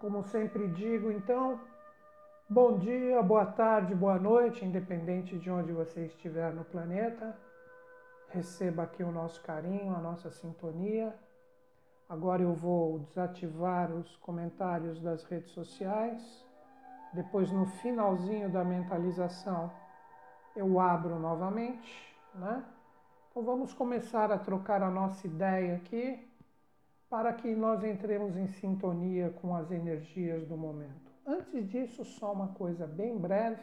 Como sempre digo, então, bom dia, boa tarde, boa noite, independente de onde você estiver no planeta. Receba aqui o nosso carinho, a nossa sintonia. Agora eu vou desativar os comentários das redes sociais. Depois, no finalzinho da mentalização, eu abro novamente, né? Então vamos começar a trocar a nossa ideia aqui para que nós entremos em sintonia com as energias do momento. Antes disso, só uma coisa bem breve,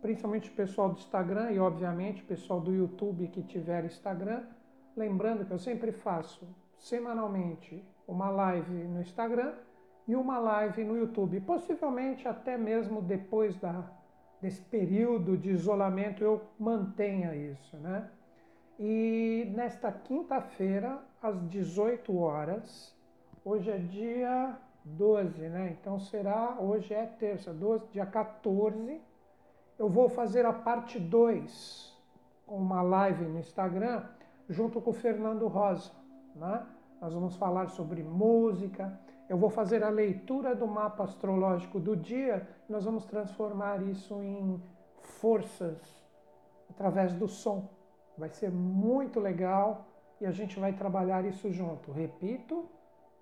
principalmente o pessoal do Instagram e, obviamente, o pessoal do YouTube que tiver Instagram, lembrando que eu sempre faço semanalmente uma live no Instagram e uma live no YouTube. Possivelmente até mesmo depois da, desse período de isolamento eu mantenha isso, né? E nesta quinta-feira, às 18 horas, hoje é dia 12, né? Então será, hoje é terça, 12, dia 14, eu vou fazer a parte 2, com uma live no Instagram, junto com o Fernando Rosa, né? Nós vamos falar sobre música, eu vou fazer a leitura do mapa astrológico do dia, nós vamos transformar isso em forças através do som. Vai ser muito legal e a gente vai trabalhar isso junto. Repito,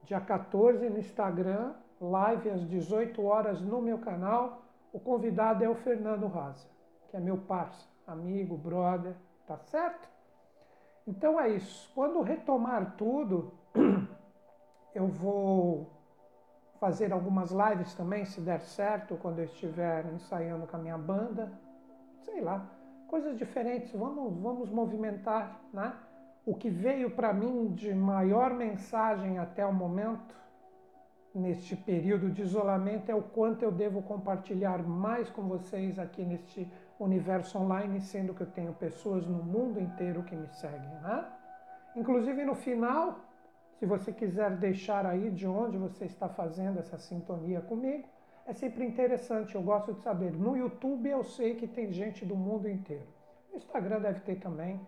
dia 14 no Instagram, live às 18 horas no meu canal. O convidado é o Fernando Rosa, que é meu parceiro, amigo, brother, tá certo? Então é isso. Quando retomar tudo, eu vou fazer algumas lives também, se der certo, quando eu estiver ensaiando com a minha banda. Sei lá, coisas diferentes, vamos, vamos movimentar, né? O que veio para mim de maior mensagem até o momento, neste período de isolamento, é o quanto eu devo compartilhar mais com vocês aqui neste universo online, sendo que eu tenho pessoas no mundo inteiro que me seguem, né? Inclusive no final, se você quiser deixar aí de onde você está fazendo essa sintonia comigo, é sempre interessante, eu gosto de saber. No YouTube eu sei que tem gente do mundo inteiro. No Instagram deve ter também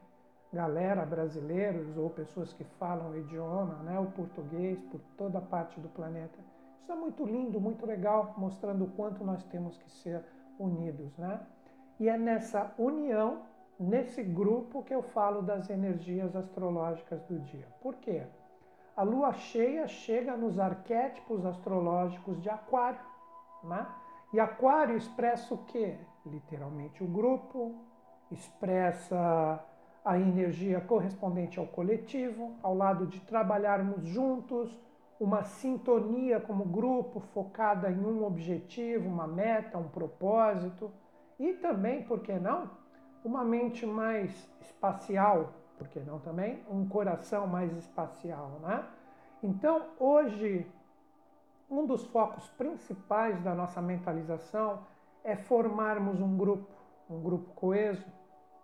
galera, brasileiros ou pessoas que falam o idioma, né, o português, por toda parte do planeta. Isso é muito lindo, muito legal, mostrando o quanto nós temos que ser unidos. Né? E é nessa união, nesse grupo, que eu falo das energias astrológicas do dia. Por quê? A lua cheia chega nos arquétipos astrológicos de Aquário. Né? E Aquário expressa o quê? Literalmente o grupo, expressa a energia correspondente ao coletivo, ao lado de trabalharmos juntos, uma sintonia como grupo focada em um objetivo, uma meta, um propósito e também, por que não, uma mente mais espacial, por que não também, um coração mais espacial, né? Então, hoje um dos focos principais da nossa mentalização é formarmos um grupo, um grupo coeso,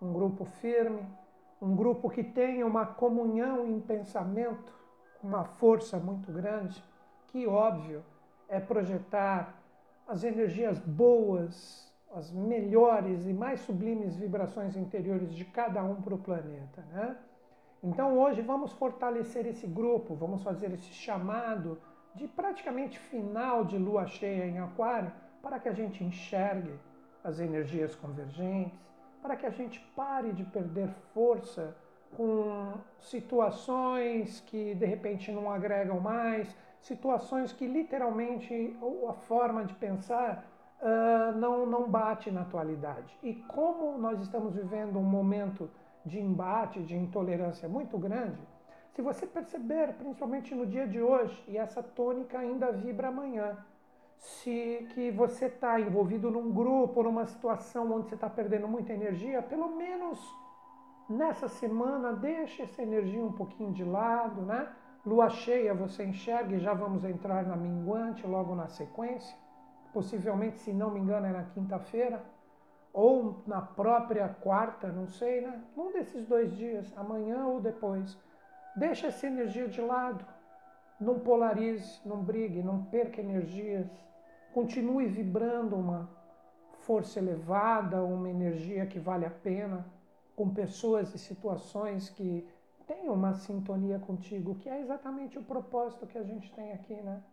um grupo firme, um grupo que tenha uma comunhão em pensamento, uma força muito grande, que, óbvio, é projetar as energias boas, as melhores e mais sublimes vibrações interiores de cada um para o planeta. Né? Então, hoje, vamos fortalecer esse grupo, vamos fazer esse chamado de praticamente final de lua cheia em Aquário, para que a gente enxergue as energias convergentes, para que a gente pare de perder força com situações que de repente não agregam mais, situações que literalmente a forma de pensar uh, não, não bate na atualidade. E como nós estamos vivendo um momento de embate, de intolerância muito grande, se você perceber, principalmente no dia de hoje, e essa tônica ainda vibra amanhã, se que você está envolvido num grupo, numa situação onde você está perdendo muita energia, pelo menos nessa semana deixe essa energia um pouquinho de lado, né? Lua cheia você enxerga e já vamos entrar na minguante logo na sequência. Possivelmente, se não me engano, é na quinta-feira ou na própria quarta, não sei, né? Um desses dois dias, amanhã ou depois. Deixa essa energia de lado. Não polarize, não brigue, não perca energias. Continue vibrando uma força elevada, uma energia que vale a pena, com pessoas e situações que tenham uma sintonia contigo, que é exatamente o propósito que a gente tem aqui, né?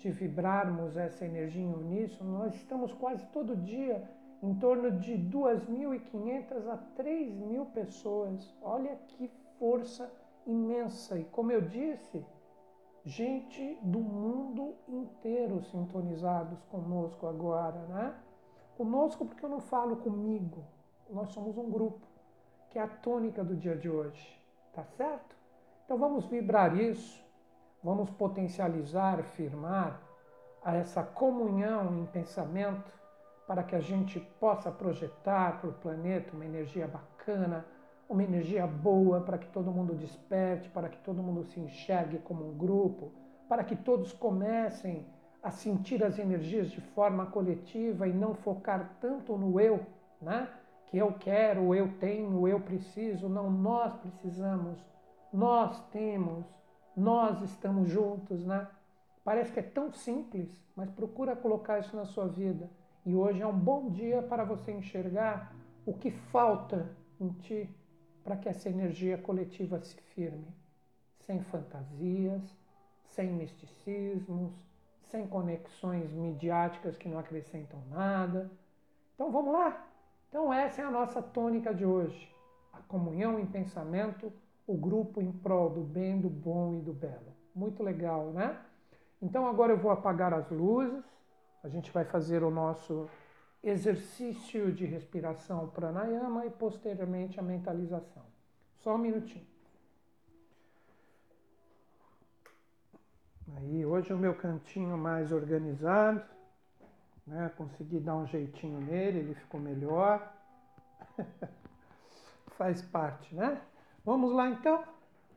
de vibrarmos essa energia em uníssono, nós estamos quase todo dia em torno de 2.500 a 3.000 pessoas. Olha que força imensa! E como eu disse, gente do mundo inteiro sintonizados conosco agora, né? Conosco porque eu não falo comigo, nós somos um grupo, que é a tônica do dia de hoje, tá certo? Então vamos vibrar isso, vamos potencializar, afirmar essa comunhão em pensamento para que a gente possa projetar para o planeta uma energia bacana, uma energia boa para que todo mundo desperte, para que todo mundo se enxergue como um grupo, para que todos comecem a sentir as energias de forma coletiva e não focar tanto no eu, né? Que eu quero, eu tenho, eu preciso. Não, nós precisamos, nós temos, nós estamos juntos, né? Parece que é tão simples, mas procura colocar isso na sua vida. E hoje é um bom dia para você enxergar o que falta em ti para que essa energia coletiva se firme, sem fantasias, sem misticismos, sem conexões midiáticas que não acrescentam nada. Então vamos lá? Então essa é a nossa tônica de hoje. A comunhão em pensamento, o grupo em prol do bem, do bom e do belo. Muito legal, né? Então agora eu vou apagar as luzes. A gente vai fazer o nosso exercício de respiração pranayama e posteriormente a mentalização. Só um minutinho. Aí hoje o meu cantinho mais organizado, né? Consegui dar um jeitinho nele, ele ficou melhor. Faz parte, né? Vamos lá então.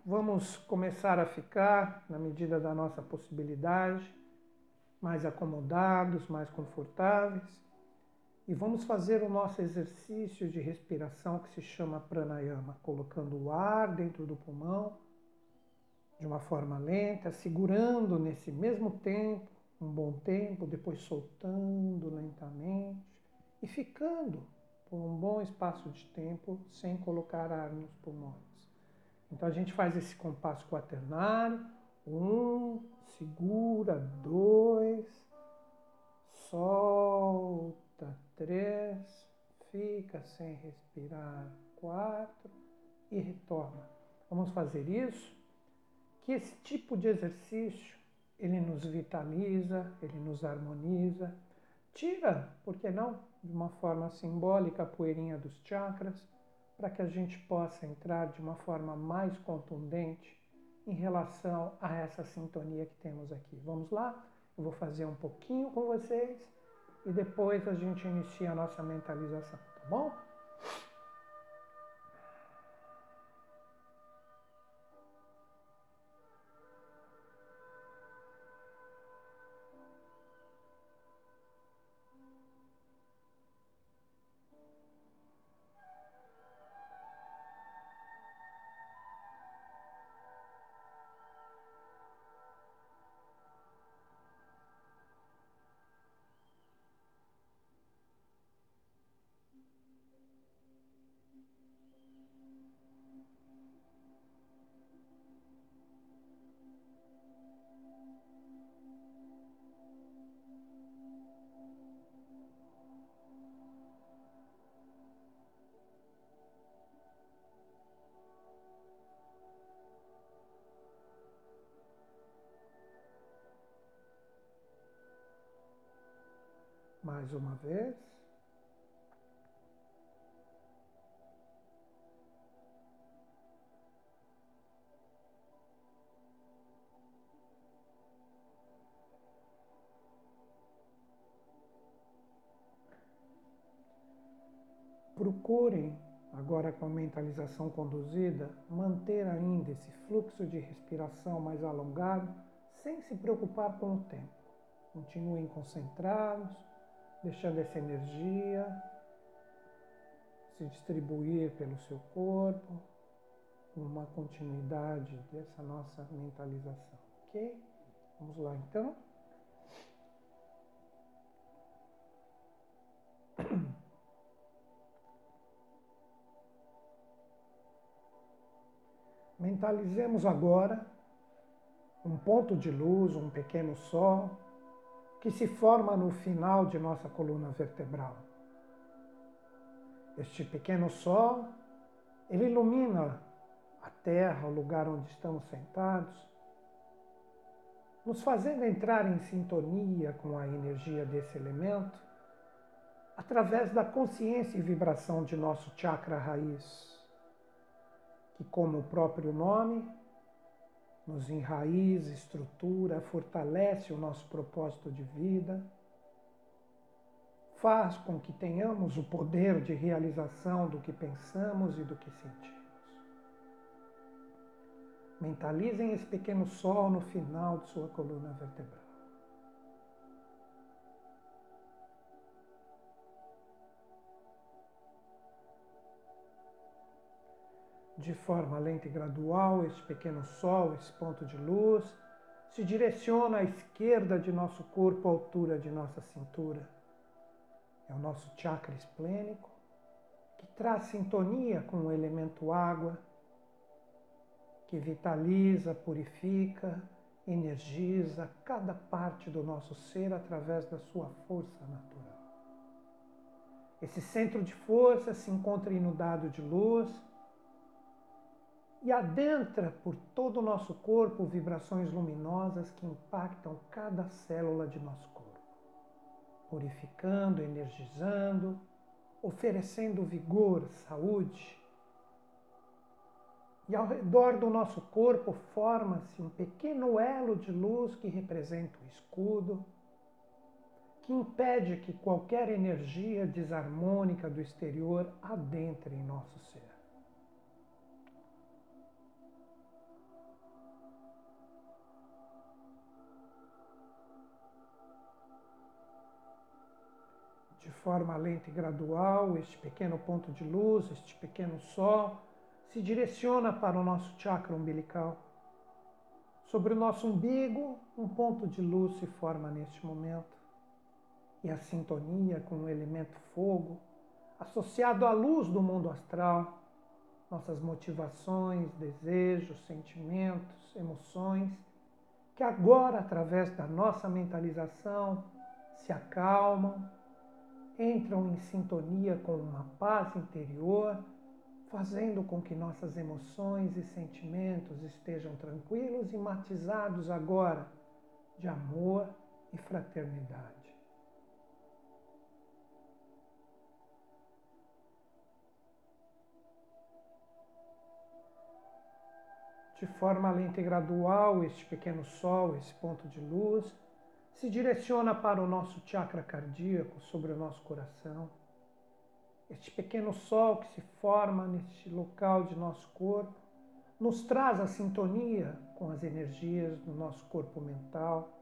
Vamos começar a ficar, na medida da nossa possibilidade, mais acomodados, mais confortáveis. E vamos fazer o nosso exercício de respiração que se chama pranayama, colocando o ar dentro do pulmão de uma forma lenta, segurando nesse mesmo tempo, um bom tempo, depois soltando lentamente e ficando por um bom espaço de tempo sem colocar ar nos pulmões. Então a gente faz esse compasso quaternário, um, segura, dois, solta três, fica sem respirar, quatro e retorna. Vamos fazer isso, que esse tipo de exercício ele nos vitaliza, ele nos harmoniza, tira, por que não, de uma forma simbólica a poeirinha dos chakras, para que a gente possa entrar de uma forma mais contundente em relação a essa sintonia que temos aqui. Vamos lá? Eu vou fazer um pouquinho com vocês e depois a gente inicia a nossa mentalização, tá bom? Mais uma vez. Procurem, agora com a mentalização conduzida, manter ainda esse fluxo de respiração mais alongado, sem se preocupar com o tempo. Continuem concentrados, deixando essa energia se distribuir pelo seu corpo, uma continuidade dessa nossa mentalização, ok? Vamos lá então. Mentalizemos agora um ponto de luz, um pequeno sol que se forma no final de nossa coluna vertebral. Este pequeno sol, ele ilumina a terra, o lugar onde estamos sentados, nos fazendo entrar em sintonia com a energia desse elemento através da consciência e vibração de nosso chakra raiz, que, como o próprio nome, nos enraiza, estrutura, fortalece o nosso propósito de vida, faz com que tenhamos o poder de realização do que pensamos e do que sentimos. Mentalizem esse pequeno sol no final de sua coluna vertebral. De forma lenta e gradual, este pequeno sol, esse ponto de luz, se direciona à esquerda de nosso corpo, à altura de nossa cintura. É o nosso chakra esplênico, que traz sintonia com o elemento água que vitaliza, purifica, energiza cada parte do nosso ser através da sua força natural. Esse centro de força se encontra inundado de luz e adentra por todo o nosso corpo vibrações luminosas que impactam cada célula de nosso corpo, purificando, energizando, oferecendo vigor, saúde, e ao redor do nosso corpo forma-se um pequeno elo de luz que representa o escudo, que impede que qualquer energia desarmônica do exterior adentre em nosso ser. Forma lenta e gradual, este pequeno ponto de luz, este pequeno sol, se direciona para o nosso chakra umbilical. Sobre o nosso umbigo, um ponto de luz se forma neste momento. E a sintonia com o elemento fogo, associado à luz do mundo astral, nossas motivações, desejos, sentimentos, emoções, que agora, através da nossa mentalização, se acalmam, entram em sintonia com uma paz interior fazendo com que nossas emoções e sentimentos estejam tranquilos e matizados agora de amor e fraternidade. De forma lenta e gradual, este pequeno sol, esse ponto de luz, se direciona para o nosso chakra cardíaco sobre o nosso coração. Este pequeno sol que se forma neste local de nosso corpo, nos traz a sintonia com as energias do nosso corpo mental,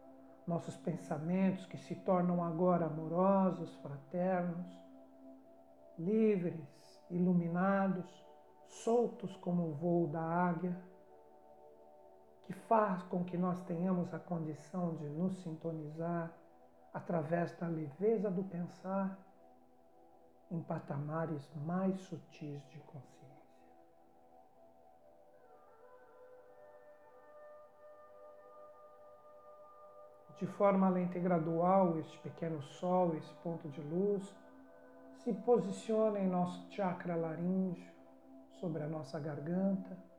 nossos pensamentos que se tornam agora amorosos, fraternos, livres, iluminados, soltos como o voo da águia, que faz com que nós tenhamos a condição de nos sintonizar através da leveza do pensar em patamares mais sutis de consciência. De forma lenta e gradual, este pequeno sol, esse ponto de luz, se posiciona em nosso chakra laríngeo, sobre a nossa garganta.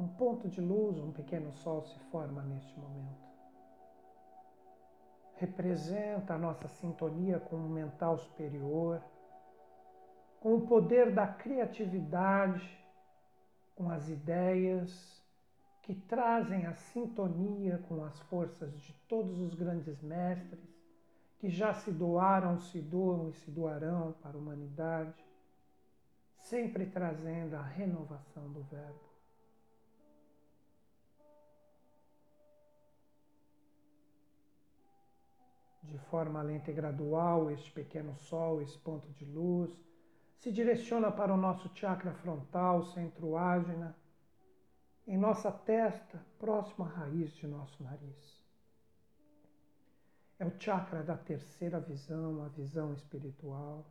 Um ponto de luz, um pequeno sol se forma neste momento. Representa a nossa sintonia com o mental superior com o poder da criatividade, com as ideias que trazem a sintonia com as forças de todos os grandes mestres que já se doaram, se doam e se doarão para a humanidade, sempre trazendo a renovação do Verbo. De forma lenta e gradual, este pequeno sol, esse ponto de luz, se direciona para o nosso chakra frontal, centro ágina, em nossa testa, próximo à raiz de nosso nariz. É o chakra da terceira visão, a visão espiritual,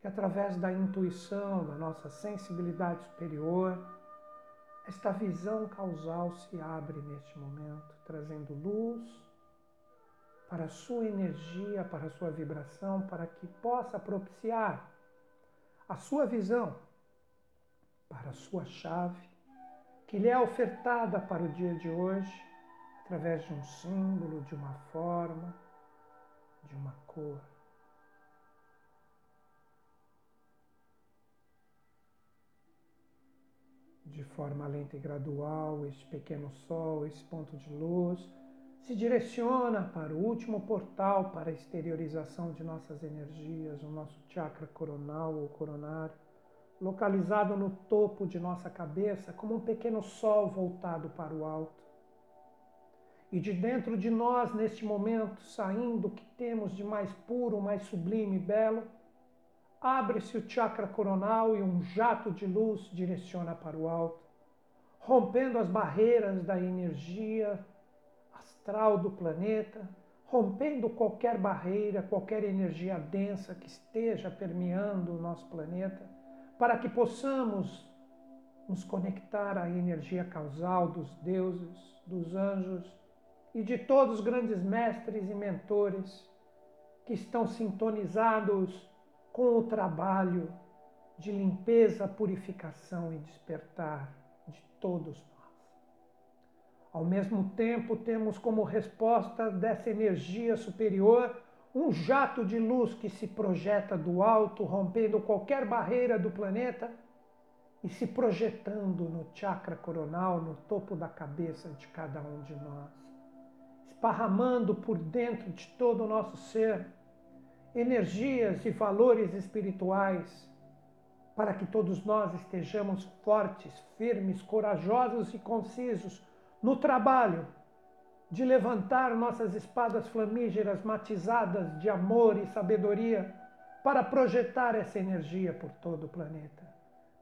que através da intuição, da nossa sensibilidade superior, esta visão causal se abre neste momento, trazendo luz para a sua energia, para a sua vibração, para que possa propiciar a sua visão para a sua chave, que lhe é ofertada para o dia de hoje através de um símbolo, de uma forma, de uma cor. De forma lenta e gradual, esse pequeno sol, esse ponto de luz, se direciona para o último portal para a exteriorização de nossas energias, o nosso chakra coronal ou coronário, localizado no topo de nossa cabeça, como um pequeno sol voltado para o alto. E de dentro de nós, neste momento, saindo o que temos de mais puro, mais sublime e belo, abre-se o chakra coronal e um jato de luz direciona para o alto, rompendo as barreiras da energia astral do planeta, rompendo qualquer barreira, qualquer energia densa que esteja permeando o nosso planeta, para que possamos nos conectar à energia causal dos deuses, dos anjos e de todos os grandes mestres e mentores que estão sintonizados com o trabalho de limpeza, purificação e despertar de todos nós. Ao mesmo tempo, temos como resposta dessa energia superior um jato de luz que se projeta do alto, rompendo qualquer barreira do planeta e se projetando no chakra coronal, no topo da cabeça de cada um de nós, esparramando por dentro de todo o nosso ser energias e valores espirituais para que todos nós estejamos fortes, firmes, corajosos e concisos no trabalho de levantar nossas espadas flamígeras matizadas de amor e sabedoria para projetar essa energia por todo o planeta.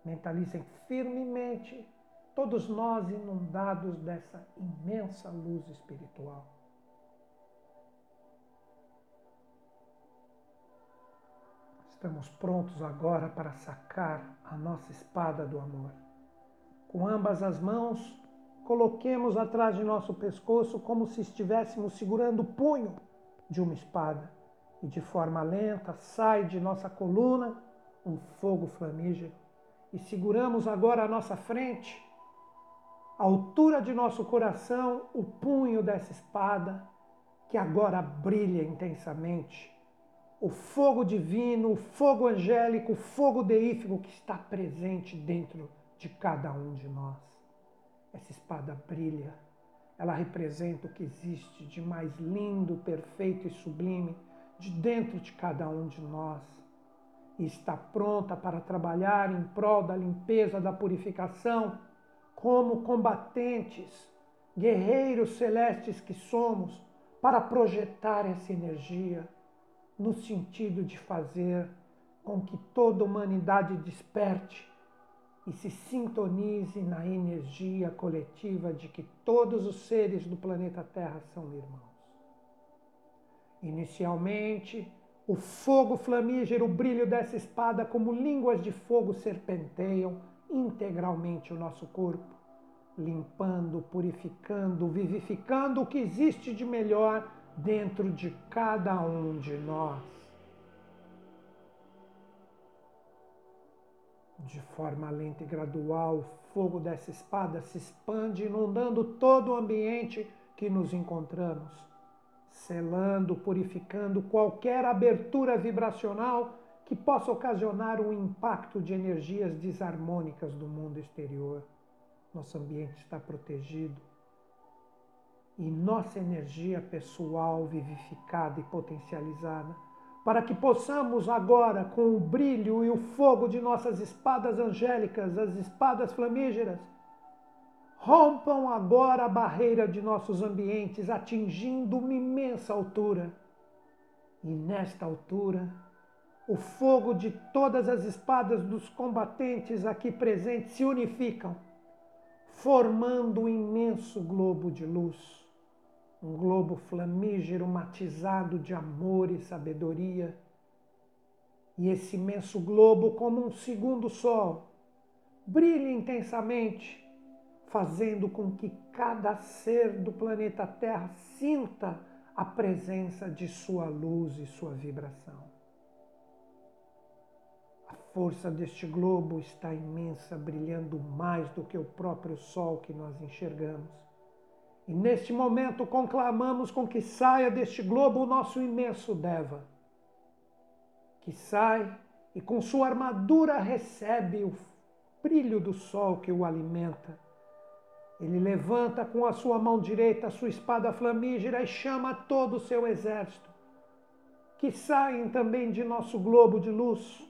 Mentalizem firmemente todos nós inundados dessa imensa luz espiritual. Estamos prontos agora para sacar a nossa espada do amor. Com ambas as mãos, coloquemos atrás de nosso pescoço como se estivéssemos segurando o punho de uma espada. E de forma lenta sai de nossa coluna um fogo flamígero. E seguramos agora à nossa frente, à altura de nosso coração, o punho dessa espada que agora brilha intensamente. O fogo divino, o fogo angélico, o fogo deífico que está presente dentro de cada um de nós. Essa espada brilha. Ela representa o que existe de mais lindo, perfeito e sublime de dentro de cada um de nós. E está pronta para trabalhar em prol da limpeza, da purificação, como combatentes, guerreiros celestes que somos, para projetar essa energia no sentido de fazer com que toda a humanidade desperte e se sintonize na energia coletiva de que todos os seres do planeta Terra são irmãos. Inicialmente, o fogo flamígero, o brilho dessa espada, como línguas de fogo, serpenteiam integralmente o nosso corpo, limpando, purificando, vivificando o que existe de melhor dentro de cada um de nós. De forma lenta e gradual, o fogo dessa espada se expande, inundando todo o ambiente que nos encontramos, selando, purificando qualquer abertura vibracional que possa ocasionar um impacto de energias desarmônicas do mundo exterior. Nosso ambiente está protegido e nossa energia pessoal vivificada e potencializada para que possamos agora, com o brilho e o fogo de nossas espadas angélicas, as espadas flamígeras, rompam agora a barreira de nossos ambientes, atingindo uma imensa altura. E nesta altura, o fogo de todas as espadas dos combatentes aqui presentes se unificam, formando um imenso globo de luz um globo flamígero matizado de amor e sabedoria. E esse imenso globo, como um segundo sol, brilha intensamente, fazendo com que cada ser do planeta Terra sinta a presença de sua luz e sua vibração. A força deste globo está imensa, brilhando mais do que o próprio sol que nós enxergamos. E neste momento conclamamos com que saia deste globo o nosso imenso Deva, que sai e com sua armadura recebe o brilho do sol que o alimenta. Ele levanta com a sua mão direita a sua espada flamígera e chama todo o seu exército, que saem também de nosso globo de luz,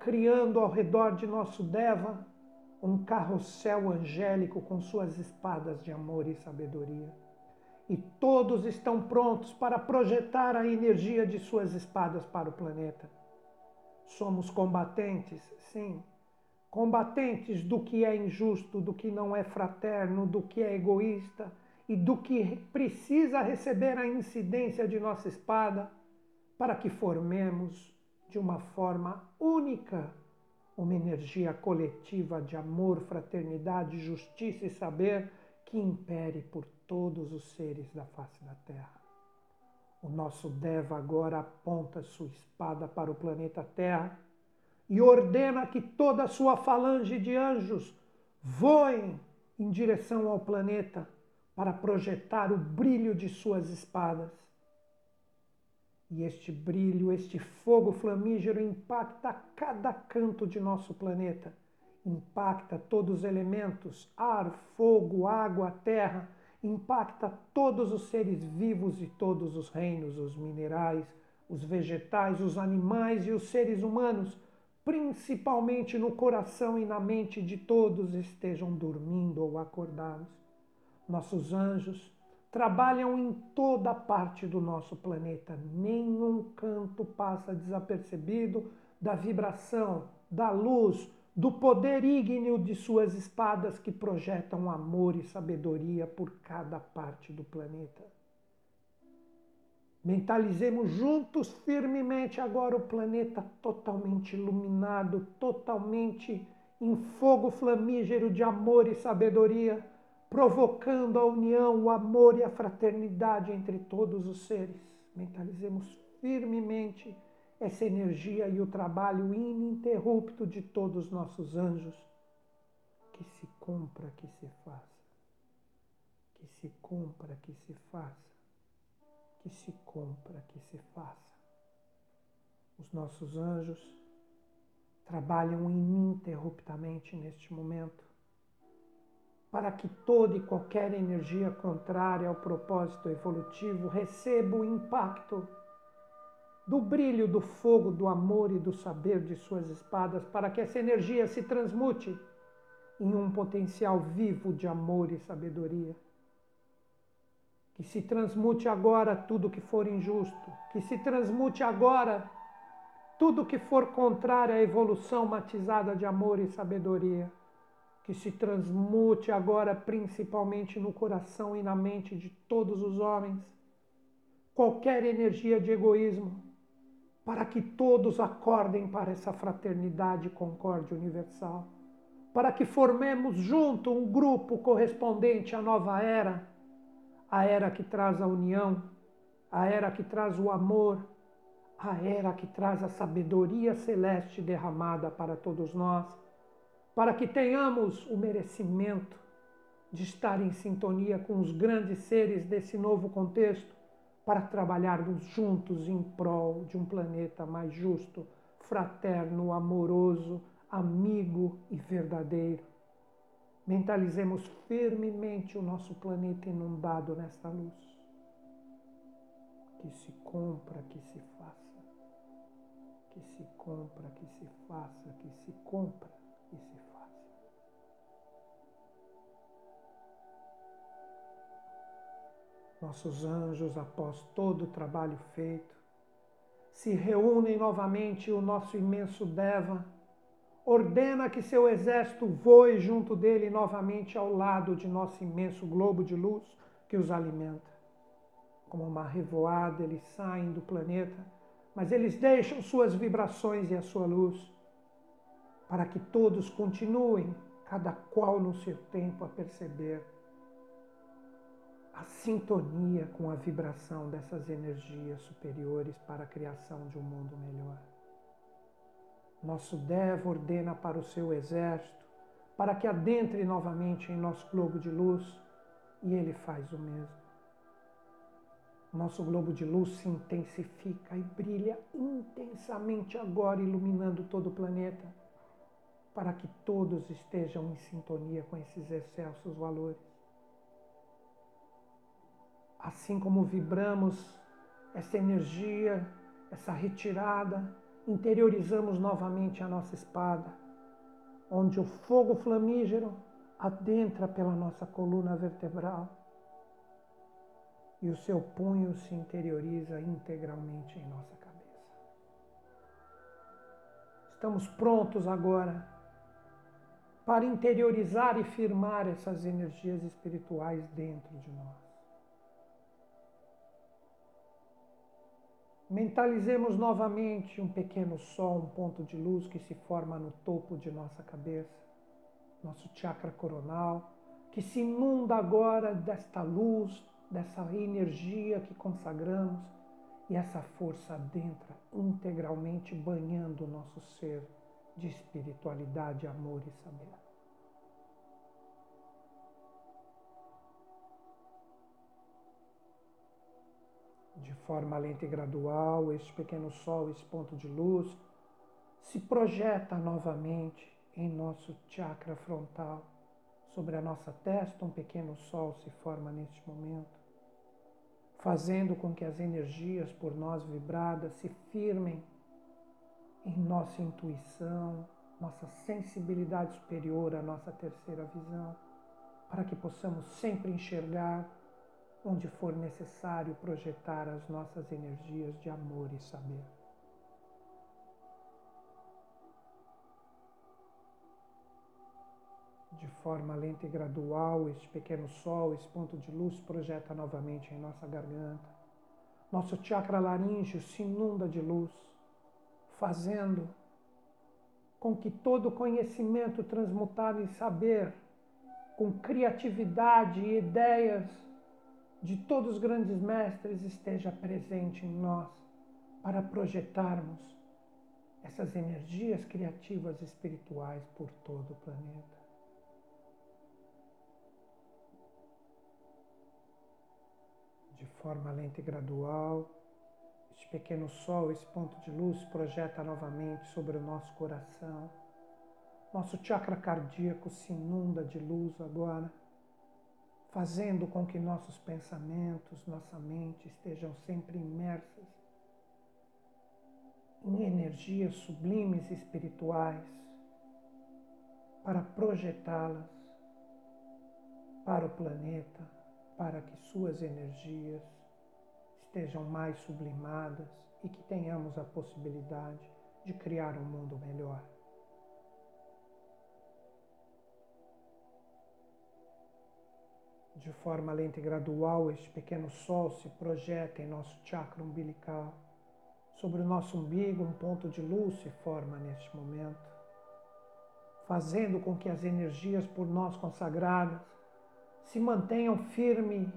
criando ao redor de nosso Deva um carrossel angélico com suas espadas de amor e sabedoria. E todos estão prontos para projetar a energia de suas espadas para o planeta. Somos combatentes, sim, combatentes do que é injusto, do que não é fraterno, do que é egoísta e do que precisa receber a incidência de nossa espada para que formemos de uma forma única uma energia coletiva de amor, fraternidade, justiça e saber que impere por todos os seres da face da Terra. O nosso Deva agora aponta sua espada para o planeta Terra e ordena que toda a sua falange de anjos voem em direção ao planeta para projetar o brilho de suas espadas. E este brilho, este fogo flamígero impacta cada canto de nosso planeta, impacta todos os elementos ar, fogo, água, terra, impacta todos os seres vivos e todos os reinos, os minerais, os vegetais, os animais e os seres humanos. Principalmente no coração e na mente de todos, estejam dormindo ou acordados. Nossos anjos trabalham em toda parte do nosso planeta. Nenhum canto passa desapercebido da vibração, da luz, do poder ígneo de suas espadas que projetam amor e sabedoria por cada parte do planeta. Mentalizemos juntos firmemente agora o planeta totalmente iluminado, totalmente em fogo flamígero de amor e sabedoria, provocando a união, o amor e a fraternidade entre todos os seres. Mentalizemos firmemente essa energia e o trabalho ininterrupto de todos os nossos anjos. Que se cumpra, que se faça. Que se cumpra, que se faça que se cumpra, que se faça. Os nossos anjos trabalham ininterruptamente neste momento para que toda e qualquer energia contrária ao propósito evolutivo receba o impacto do brilho do fogo, do amor e do saber de suas espadas, para que essa energia se transmute em um potencial vivo de amor e sabedoria. Que se transmute agora tudo que for injusto, que se transmute agora tudo que for contrário à evolução matizada de amor e sabedoria. Que se transmute agora principalmente no coração e na mente de todos os homens. Qualquer energia de egoísmo, para que todos acordem para essa fraternidade e concórdia universal, para que formemos junto um grupo correspondente à nova era a era que traz a união, a era que traz o amor, a era que traz a sabedoria celeste derramada para todos nós, para que tenhamos o merecimento de estar em sintonia com os grandes seres desse novo contexto, para trabalharmos juntos em prol de um planeta mais justo, fraterno, amoroso, amigo e verdadeiro. Mentalizemos firmemente o nosso planeta inundado nesta luz. Que se compra, que se faça. Que se compra, que se faça, que se compra, Nossos anjos, após todo o trabalho feito, se reúnem novamente o nosso imenso Deva ordena que seu exército voe junto dele novamente ao lado de nosso imenso globo de luz que os alimenta. Como uma revoada, eles saem do planeta, mas eles deixam suas vibrações e a sua luz, para que todos continuem, cada qual no seu tempo, a perceber a sintonia com a vibração dessas energias superiores para a criação de um mundo melhor. Nosso Devo ordena para o seu exército para que adentre novamente em nosso globo de luz e ele faz o mesmo. Nosso globo de luz se intensifica e brilha intensamente agora, iluminando todo o planeta, para que todos estejam em sintonia com esses excelsos valores. Assim como vibramos essa energia, essa retirada, interiorizamos novamente a nossa espada, onde o fogo flamígero adentra pela nossa coluna vertebral e o seu punho se interioriza integralmente em nossa cabeça. Estamos prontos agora para interiorizar e firmar essas energias espirituais dentro de nós. Mentalizemos novamente um pequeno sol, um ponto de luz que se forma no topo de nossa cabeça, nosso chakra coronal, que se inunda agora desta luz, dessa energia que consagramos e essa força adentra integralmente banhando o nosso ser de espiritualidade, amor e saber. De forma lenta e gradual, este pequeno sol, esse ponto de luz, se projeta novamente em nosso chakra frontal. Sobre a nossa testa, um pequeno sol se forma neste momento, fazendo com que as energias por nós vibradas se firmem em nossa intuição, nossa sensibilidade superior, a nossa terceira visão, para que possamos sempre enxergar onde for necessário projetar as nossas energias de amor e saber. De forma lenta e gradual, este pequeno sol, esse ponto de luz, projeta novamente em nossa garganta. Nosso chakra laríngeo se inunda de luz, fazendo com que todo conhecimento transmutado em saber, com criatividade e ideias de todos os grandes mestres esteja presente em nós para projetarmos essas energias criativas espirituais por todo o planeta. De forma lenta e gradual, este pequeno sol, esse ponto de luz, projeta novamente sobre o nosso coração. Nosso chakra cardíaco se inunda de luz agora fazendo com que nossos pensamentos, nossa mente estejam sempre imersas em energias sublimes espirituais para projetá-las para o planeta, para que suas energias estejam mais sublimadas e que tenhamos a possibilidade de criar um mundo melhor. De forma lenta e gradual, este pequeno sol se projeta em nosso chakra umbilical. Sobre o nosso umbigo, um ponto de luz se forma neste momento, fazendo com que as energias por nós consagradas se mantenham firmes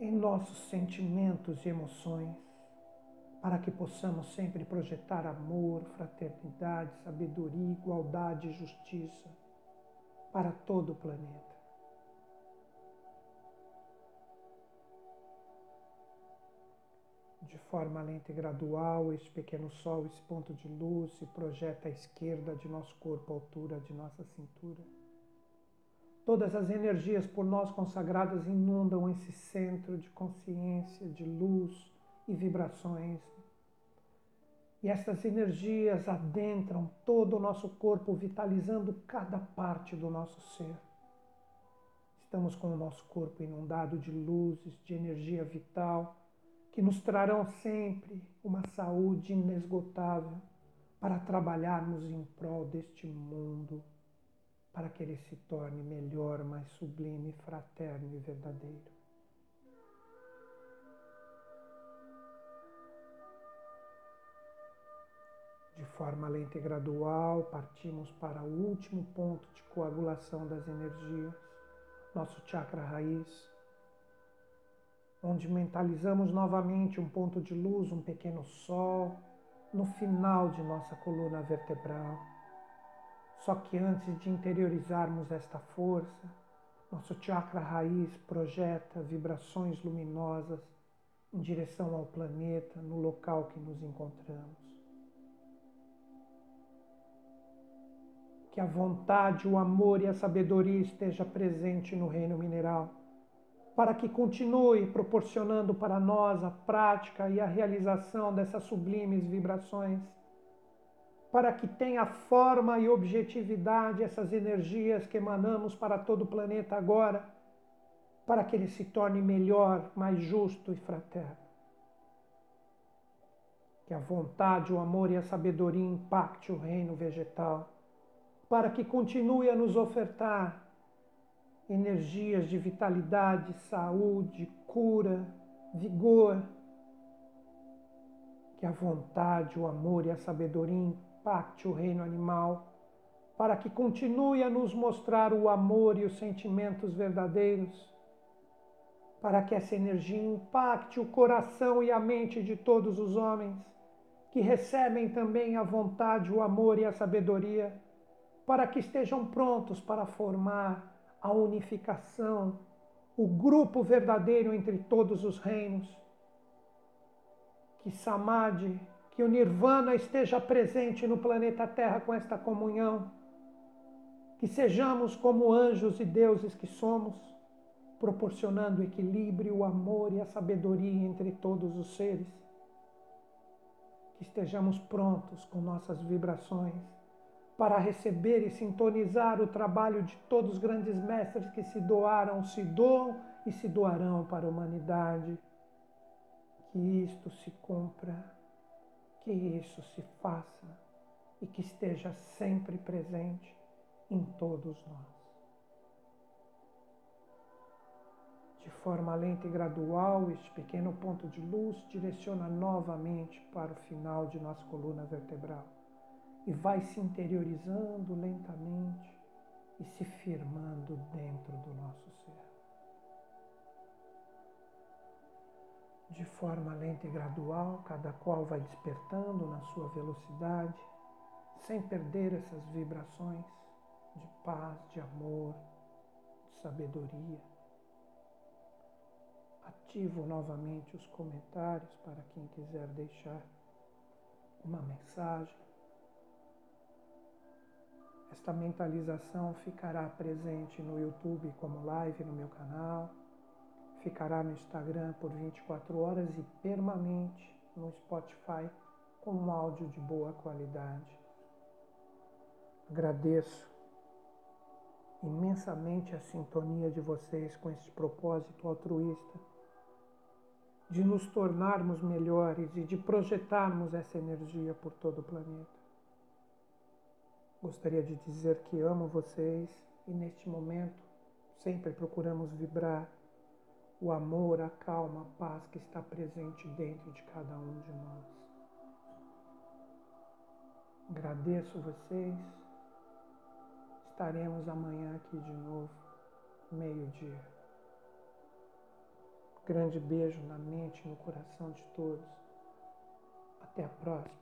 em nossos sentimentos e emoções, para que possamos sempre projetar amor, fraternidade, sabedoria, igualdade e justiça para todo o planeta. De forma lenta e gradual, este pequeno sol, esse ponto de luz, se projeta à esquerda de nosso corpo, à altura de nossa cintura. Todas as energias por nós consagradas inundam esse centro de consciência, de luz e vibrações. E essas energias adentram todo o nosso corpo, vitalizando cada parte do nosso ser. Estamos com o nosso corpo inundado de luzes, de energia vital que nos trarão sempre uma saúde inesgotável para trabalharmos em prol deste mundo, para que ele se torne melhor, mais sublime, fraterno e verdadeiro. De forma lenta e gradual, partimos para o último ponto de coagulação das energias, nosso chakra raiz onde mentalizamos novamente um ponto de luz, um pequeno sol, no final de nossa coluna vertebral. Só que antes de interiorizarmos esta força, nosso chakra raiz projeta vibrações luminosas em direção ao planeta, no local que nos encontramos. Que a vontade, o amor e a sabedoria esteja presente no reino mineral para que continue proporcionando para nós a prática e a realização dessas sublimes vibrações, para que tenha forma e objetividade essas energias que emanamos para todo o planeta agora, para que ele se torne melhor, mais justo e fraterno. Que a vontade, o amor e a sabedoria impacte o reino vegetal, para que continue a nos ofertar energias de vitalidade, saúde, cura, vigor. Que a vontade, o amor e a sabedoria impacte o reino animal, para que continue a nos mostrar o amor e os sentimentos verdadeiros, para que essa energia impacte o coração e a mente de todos os homens, que recebem também a vontade, o amor e a sabedoria, para que estejam prontos para formar a unificação, o grupo verdadeiro entre todos os reinos. Que Samadhi, que o Nirvana esteja presente no planeta Terra com esta comunhão. Que sejamos como anjos e deuses que somos, proporcionando o equilíbrio, o amor e a sabedoria entre todos os seres. Que estejamos prontos com nossas vibrações para receber e sintonizar o trabalho de todos os grandes mestres que se doaram, se doam e se doarão para a humanidade. Que isto se cumpra, que isso se faça e que esteja sempre presente em todos nós. De forma lenta e gradual, este pequeno ponto de luz direciona novamente para o final de nossa coluna vertebral e vai se interiorizando lentamente e se firmando dentro do nosso ser. De forma lenta e gradual, cada qual vai despertando na sua velocidade, sem perder essas vibrações de paz, de amor, de sabedoria. Ativo novamente os comentários para quem quiser deixar uma mensagem esta mentalização ficará presente no YouTube como live no meu canal, ficará no Instagram por 24 horas e permanente no Spotify com um áudio de boa qualidade. Agradeço imensamente a sintonia de vocês com esse propósito altruísta de nos tornarmos melhores e de projetarmos essa energia por todo o planeta. Gostaria de dizer que amo vocês e neste momento sempre procuramos vibrar o amor, a calma, a paz que está presente dentro de cada um de nós. Agradeço vocês. Estaremos amanhã aqui de novo, meio-dia. Grande beijo na mente e no coração de todos. Até a próxima.